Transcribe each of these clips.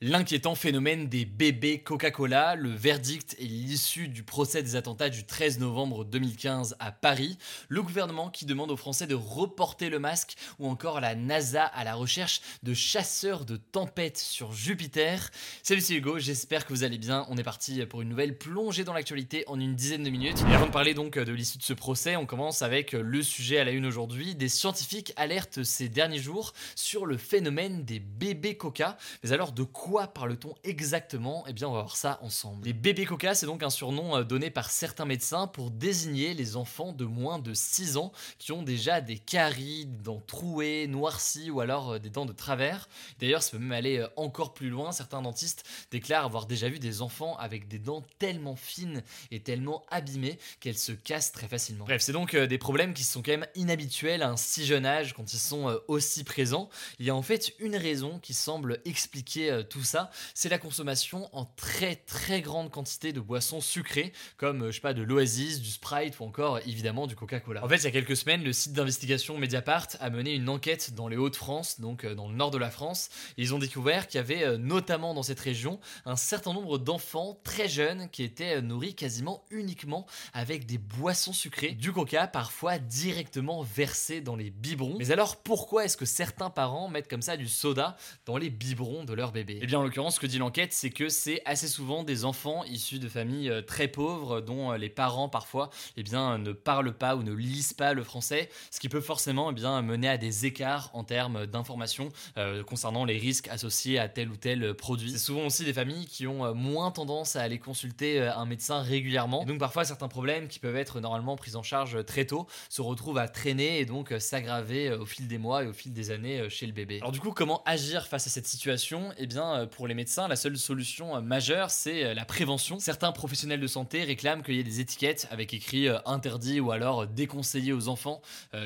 L'inquiétant phénomène des bébés Coca-Cola, le verdict est l'issue du procès des attentats du 13 novembre 2015 à Paris, le gouvernement qui demande aux Français de reporter le masque ou encore la NASA à la recherche de chasseurs de tempêtes sur Jupiter. Salut c'est Hugo, j'espère que vous allez bien. On est parti pour une nouvelle plongée dans l'actualité en une dizaine de minutes. Et avant de parler donc de l'issue de ce procès, on commence avec le sujet à la une aujourd'hui. Des scientifiques alertent ces derniers jours sur le phénomène des bébés Coca. Mais alors de quoi quoi parle-t-on exactement? Eh bien, on va voir ça ensemble. Les bébés coca, c'est donc un surnom euh, donné par certains médecins pour désigner les enfants de moins de 6 ans qui ont déjà des caries, des dents trouées, noircies ou alors euh, des dents de travers. D'ailleurs, ça peut même aller euh, encore plus loin. Certains dentistes déclarent avoir déjà vu des enfants avec des dents tellement fines et tellement abîmées qu'elles se cassent très facilement. Bref, c'est donc des problèmes qui sont quand même inhabituels à un si jeune âge quand ils sont aussi présents. Il y a en fait une raison qui semble expliquer tout ça, c'est la consommation en très très grande quantité de boissons sucrées, comme je sais pas de l'Oasis, du Sprite ou encore évidemment du Coca-Cola. En fait, il y a quelques semaines, le site d'investigation Mediapart a mené une enquête dans les Hauts-de-France, donc euh, dans le nord de la France. ils ont découvert qu'il y avait euh, notamment dans cette région un certain nombre d'enfants très jeunes qui étaient euh, nourris quasiment uniquement avec des boissons sucrées, du Coca parfois directement versé dans les biberons. Mais alors pourquoi est-ce que certains parents mettent comme ça du soda dans les biberons de leur bébé? Bien en l'occurrence, ce que dit l'enquête, c'est que c'est assez souvent des enfants issus de familles euh, très pauvres, dont euh, les parents parfois eh bien, ne parlent pas ou ne lisent pas le français, ce qui peut forcément eh bien, mener à des écarts en termes d'informations euh, concernant les risques associés à tel ou tel produit. C'est souvent aussi des familles qui ont moins tendance à aller consulter un médecin régulièrement. Donc parfois certains problèmes qui peuvent être normalement pris en charge très tôt se retrouvent à traîner et donc s'aggraver au fil des mois et au fil des années chez le bébé. Alors du coup, comment agir face à cette situation? Eh bien, pour les médecins, la seule solution euh, majeure, c'est euh, la prévention. Certains professionnels de santé réclament qu'il y ait des étiquettes avec écrit euh, interdit ou alors déconseillé aux enfants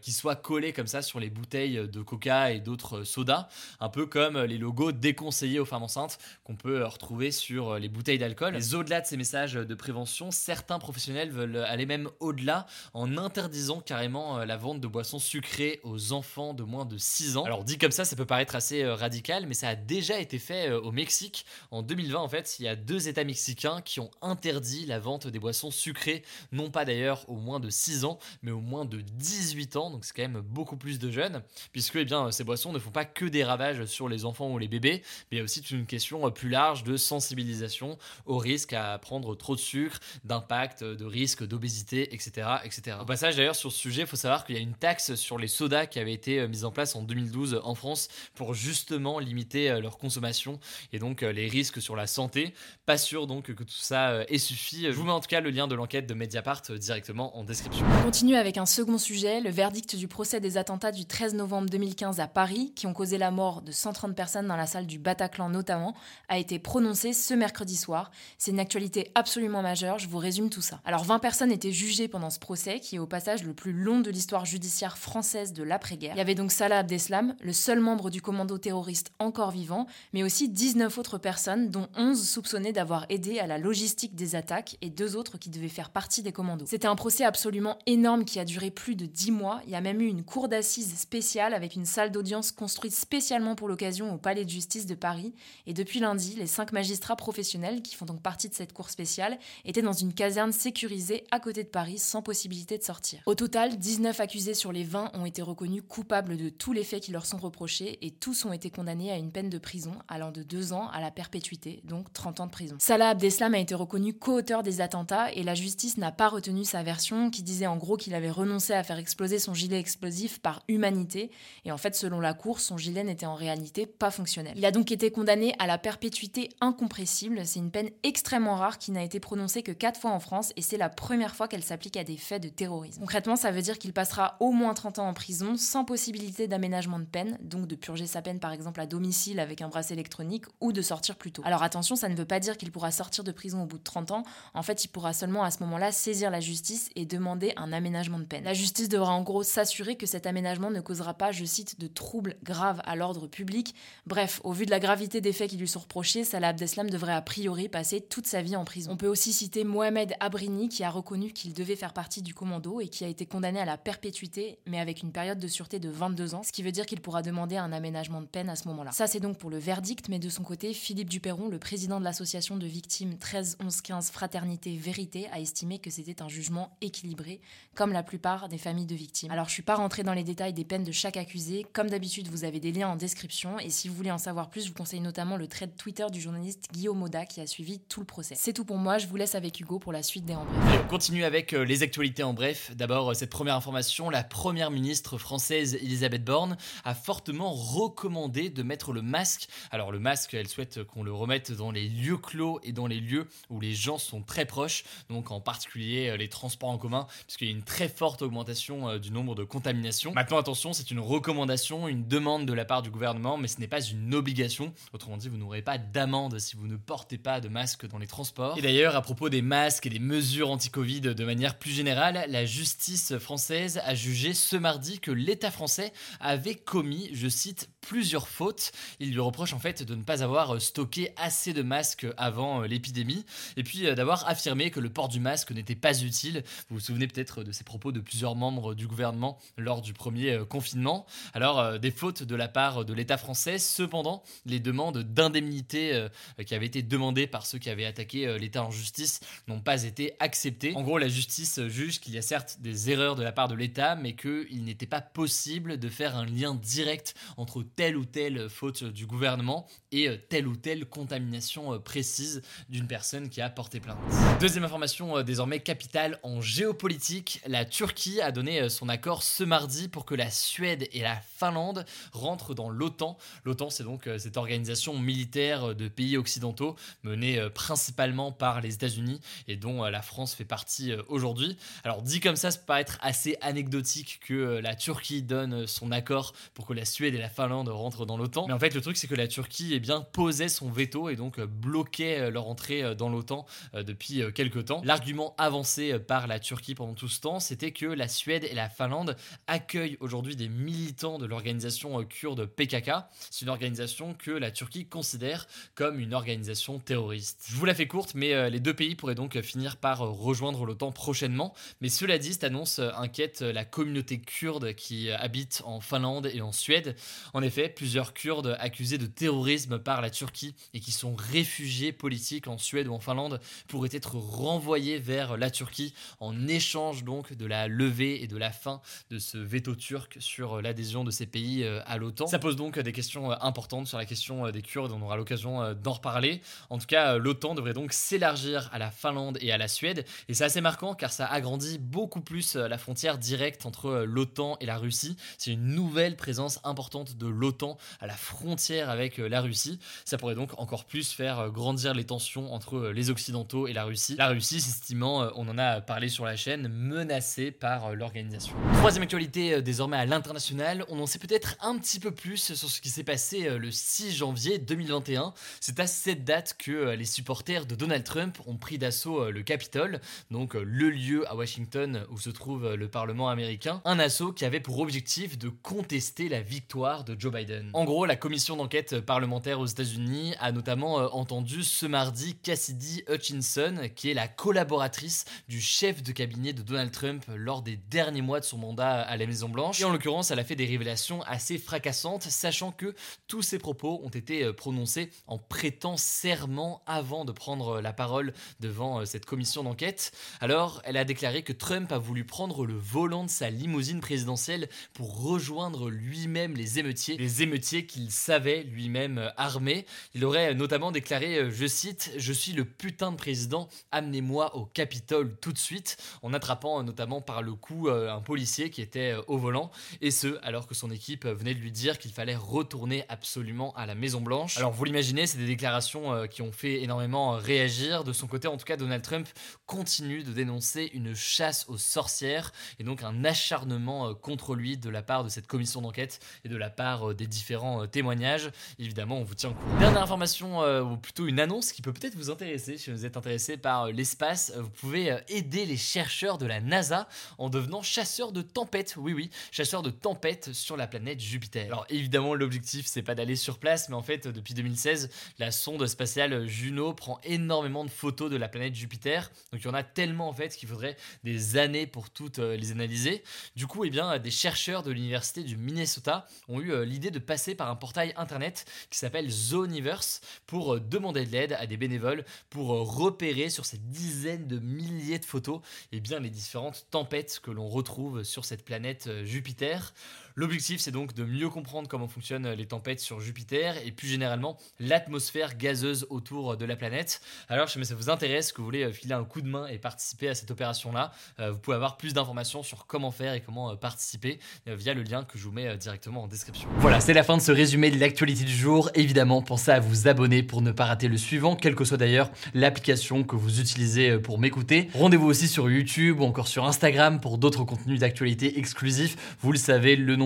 qui soient collés comme ça sur les bouteilles de coca et d'autres sodas, un peu comme les logos déconseillés aux femmes enceintes qu'on peut retrouver sur les bouteilles d'alcool. Mais au-delà de ces messages de prévention, certains professionnels veulent aller même au-delà en interdisant carrément la vente de boissons sucrées aux enfants de moins de 6 ans. Alors dit comme ça, ça peut paraître assez radical, mais ça a déjà été fait au Mexique. En 2020, en fait, il y a deux États mexicains qui ont interdit la vente des boissons sucrées, non pas d'ailleurs au moins de 6 ans, mais au moins de 18 ans, donc c'est quand même beaucoup plus de jeunes, puisque eh bien, ces boissons ne font pas que des ravages sur les enfants ou les bébés, mais aussi une question plus large de sensibilisation au risque à prendre trop de sucre, d'impact, de risque d'obésité, etc., etc. Au passage d'ailleurs sur ce sujet, il faut savoir qu'il y a une taxe sur les sodas qui avait été euh, mise en place en 2012 en France pour justement limiter euh, leur consommation et donc euh, les risques sur la santé. Pas sûr donc que tout ça euh, ait suffi. Je vous mets en tout cas le lien de l'enquête de Mediapart euh, directement en description. On continue avec un second sujet, le verdict du procès des attentats du 13 novembre 2015 à Paris, qui ont causé la mort de 130 personnes dans la salle du Bataclan notamment, a été prononcé ce mercredi soir. C'est une actualité absolument majeure, je vous résume tout ça. Alors 20 personnes étaient jugées pendant ce procès, qui est au passage le plus long de l'histoire judiciaire française de l'après-guerre. Il y avait donc Salah Abdeslam, le seul membre du commando terroriste encore vivant, mais aussi 19 autres personnes, dont 11 soupçonnés d'avoir aidé à la logistique des attaques et deux autres qui devaient faire partie des commandos. C'était un procès absolument énorme qui a duré plus de 10 mois. Il y a même eu une cour d'assises spéciale avec une salle d'audience construite spécialement pour l'occasion au Palais de justice de Paris. Et depuis lundi, les cinq magistrats professionnels qui font donc partie de cette cour spéciale étaient dans une caserne sécurisée à côté de Paris sans possibilité de sortir. Au total, 19 accusés sur les 20 ont été reconnus coupables de tous les faits qui leur sont reprochés et tous ont été condamnés à une peine de prison allant de 2 ans à la perpétuité, donc 30 ans de prison. Salah Abdeslam a été reconnu co-auteur des attentats et la justice n'a pas retenu sa version qui disait en gros qu'il avait renoncé à faire exploser son gilet explosif par humanité et en fait selon la cour son gilet n'était en réalité pas fonctionnel. Il a donc été condamné à la perpétuité incompressible, c'est une peine extrêmement rare qui n'a été prononcée que 4 fois en France et c'est la première fois qu'elle s'applique à des faits de terrorisme. Concrètement ça veut dire qu'il passera au moins 30 ans en prison sans possibilité d'aménagement de peine, donc de purger sa peine par exemple à domicile avec un bracelet électronique ou de sortir plus tôt. Alors attention, ça ne veut pas dire qu'il pourra sortir de prison au bout de 30 ans. En fait, il pourra seulement à ce moment-là saisir la justice et demander un aménagement de peine. La justice devra en gros s'assurer que cet aménagement ne causera pas, je cite, de troubles graves à l'ordre public. Bref, au vu de la gravité des faits qui lui sont reprochés, Salah Abdeslam devrait a priori passer toute sa vie en prison. On peut aussi citer Mohamed Abrini qui a reconnu qu'il devait faire partie du commando et qui a été condamné à la perpétuité, mais avec une période de sûreté de 22 ans, ce qui veut dire qu'il pourra demander un aménagement de peine à ce moment-là. Ça, c'est donc pour le verdict, mais de son côté, Philippe Duperron, le président de l'association de victimes 13 11 15 Fraternité Vérité, a estimé que c'était un jugement équilibré, comme la plupart des familles de victimes. Alors je suis pas rentrée dans les détails des peines de chaque accusé, comme d'habitude vous avez des liens en description, et si vous voulez en savoir plus, je vous conseille notamment le thread Twitter du journaliste Guillaume Moda qui a suivi tout le procès. C'est tout pour moi, je vous laisse avec Hugo pour la suite des en bref. on continue avec euh, les actualités en bref. D'abord, euh, cette première information, la première ministre française Elisabeth Borne a fortement recommandé de mettre le masque. Alors le masque, elle souhaite qu'on le remette dans les lieux clos et dans les lieux où les gens sont très proches, donc en particulier euh, les transports en commun, puisqu'il y a une très forte augmentation du nombre de contaminations. Maintenant attention, c'est une recommandation, une demande de la part du gouvernement, mais ce n'est pas une obligation. Autrement dit, vous n'aurez pas d'amende si vous ne portez pas de masque dans les transports. Et d'ailleurs, à propos des masques et des mesures anti-Covid de manière plus générale, la justice française a jugé ce mardi que l'État français avait commis, je cite, plusieurs fautes. Il lui reproche en fait de ne pas avoir stocké assez de masques avant euh, l'épidémie et puis euh, d'avoir affirmé que le port du masque n'était pas utile. Vous vous souvenez peut-être de ces propos de plusieurs membres du gouvernement lors du premier euh, confinement. Alors des fautes de la part de l'État français, cependant les demandes d'indemnité qui avaient été demandées par ceux qui avaient attaqué l'État en justice n'ont pas été acceptées. En gros la justice juge qu'il y a certes des erreurs de la part de l'État mais qu'il n'était pas possible de faire un lien direct entre telle ou telle faute du gouvernement et euh, telle ou telle contamination euh, précise d'une personne qui a porté plainte. Deuxième information euh, désormais capitale en géopolitique, la Turquie a donné son accord ce mardi pour que la Suède et la Finlande rentrent dans l'OTAN. L'OTAN c'est donc cette organisation militaire de pays occidentaux menée principalement par les États-Unis et dont la France fait partie aujourd'hui. Alors dit comme ça, ça peut être assez anecdotique que la Turquie donne son accord pour que la Suède et la Finlande rentre dans l'OTAN. Mais en fait, le truc, c'est que la Turquie eh bien, posait son veto et donc euh, bloquait euh, leur entrée euh, dans l'OTAN depuis quelques temps. L'argument avancé par la Turquie pendant tout ce temps, c'était que la Suède et la Finlande accueillent aujourd'hui des militants de l'organisation kurde PKK. C'est une organisation que la Turquie considère comme une organisation terroriste. Je vous la fais courte, mais les deux pays pourraient donc finir par rejoindre l'OTAN prochainement. Mais cela dit, cette annonce inquiète la communauté kurde qui habite en Finlande et en Suède. En effet, plusieurs Kurdes accusés de terrorisme par la Turquie et qui sont réfugiés politiques en Suède ou en Finlande pourraient être renvoyés vers la Turquie en échange donc de la levée et de la fin de ce veto turc sur l'adhésion de ces pays euh, à l'OTAN. Ça pose donc des questions euh, importantes sur la question euh, des Kurdes, on aura l'occasion d'en reparler. En tout cas, l'OTAN devrait donc s'élargir à la Finlande et à la Suède et c'est assez marquant car ça agrandit beaucoup plus la frontière directe entre l'OTAN et la Russie. C'est une nouvelle présence importante de l'OTAN à la frontière avec la Russie. Ça pourrait donc encore plus faire euh, grandir les tensions entre euh, les Occidentaux et la Russie. La Russie s'estimant, on en a parlé sur la chaîne, menacée par l'organisation. Troisième actualité désormais à l'international, on en sait peut-être un petit peu plus sur ce qui s'est passé le 6 janvier 2021. C'est à cette date que les supporters de Donald Trump ont pris d'assaut le Capitole, donc le lieu à Washington où se trouve le Parlement américain. Un assaut qui avait pour objectif de contester la victoire de Joe Biden. En gros, la commission d'enquête parlementaire aux États-Unis a notamment euh, entendu ce mardi Cassidy Hutchinson, qui est la collaboratrice du chef de cabinet de Donald Trump lors des derniers mois de son mandat à la Maison-Blanche. Et en l'occurrence, elle a fait des révélations assez fracassantes, sachant que tous ses propos ont été euh, prononcés en prêtant serment avant de prendre la parole devant euh, cette commission d'enquête. Alors, elle a déclaré que Trump a voulu prendre le volant de sa limousine présidentielle pour rejoindre lui-même les émeutiers, les émeutiers qu'il savait lui-même euh, armé. Il aurait notamment déclaré, euh, je cite, Je suis le putain de président, amenez-moi au Capitole tout de suite, en attrapant euh, notamment par le cou un policier qui était au volant, et ce, alors que son équipe venait de lui dire qu'il fallait retourner absolument à la Maison Blanche. Alors vous l'imaginez, c'est des déclarations qui ont fait énormément réagir. De son côté, en tout cas, Donald Trump continue de dénoncer une chasse aux sorcières, et donc un acharnement contre lui de la part de cette commission d'enquête et de la part des différents euh, témoignages. Évidemment, vous tient au courant. Dernière information, euh, ou plutôt une annonce qui peut peut-être vous intéresser si vous êtes intéressé par euh, l'espace. Vous pouvez aider les chercheurs de la NASA en devenant chasseurs de tempêtes. Oui, oui, chasseurs de tempêtes sur la planète Jupiter. Alors évidemment, l'objectif c'est pas d'aller sur place, mais en fait, depuis 2016, la sonde spatiale Juno prend énormément de photos de la planète Jupiter. Donc il y en a tellement en fait qu'il faudrait des années pour toutes les analyser. Du coup, eh bien, des chercheurs de l'université du Minnesota ont eu l'idée l'idée de passer par un portail internet qui s'appelle Zoniverse pour demander de l'aide à des bénévoles pour repérer sur ces dizaines de milliers de photos et eh bien, les différentes tempêtes que l'on retrouve sur cette planète Jupiter. L'objectif, c'est donc de mieux comprendre comment fonctionnent les tempêtes sur Jupiter et plus généralement l'atmosphère gazeuse autour de la planète. Alors, si ça vous intéresse, que vous voulez filer un coup de main et participer à cette opération-là, euh, vous pouvez avoir plus d'informations sur comment faire et comment euh, participer euh, via le lien que je vous mets directement en description. Voilà, c'est la fin de ce résumé de l'actualité du jour. Évidemment, pensez à vous abonner pour ne pas rater le suivant, quelle que soit d'ailleurs l'application que vous utilisez pour m'écouter. Rendez-vous aussi sur YouTube ou encore sur Instagram pour d'autres contenus d'actualité exclusifs. Vous le savez, le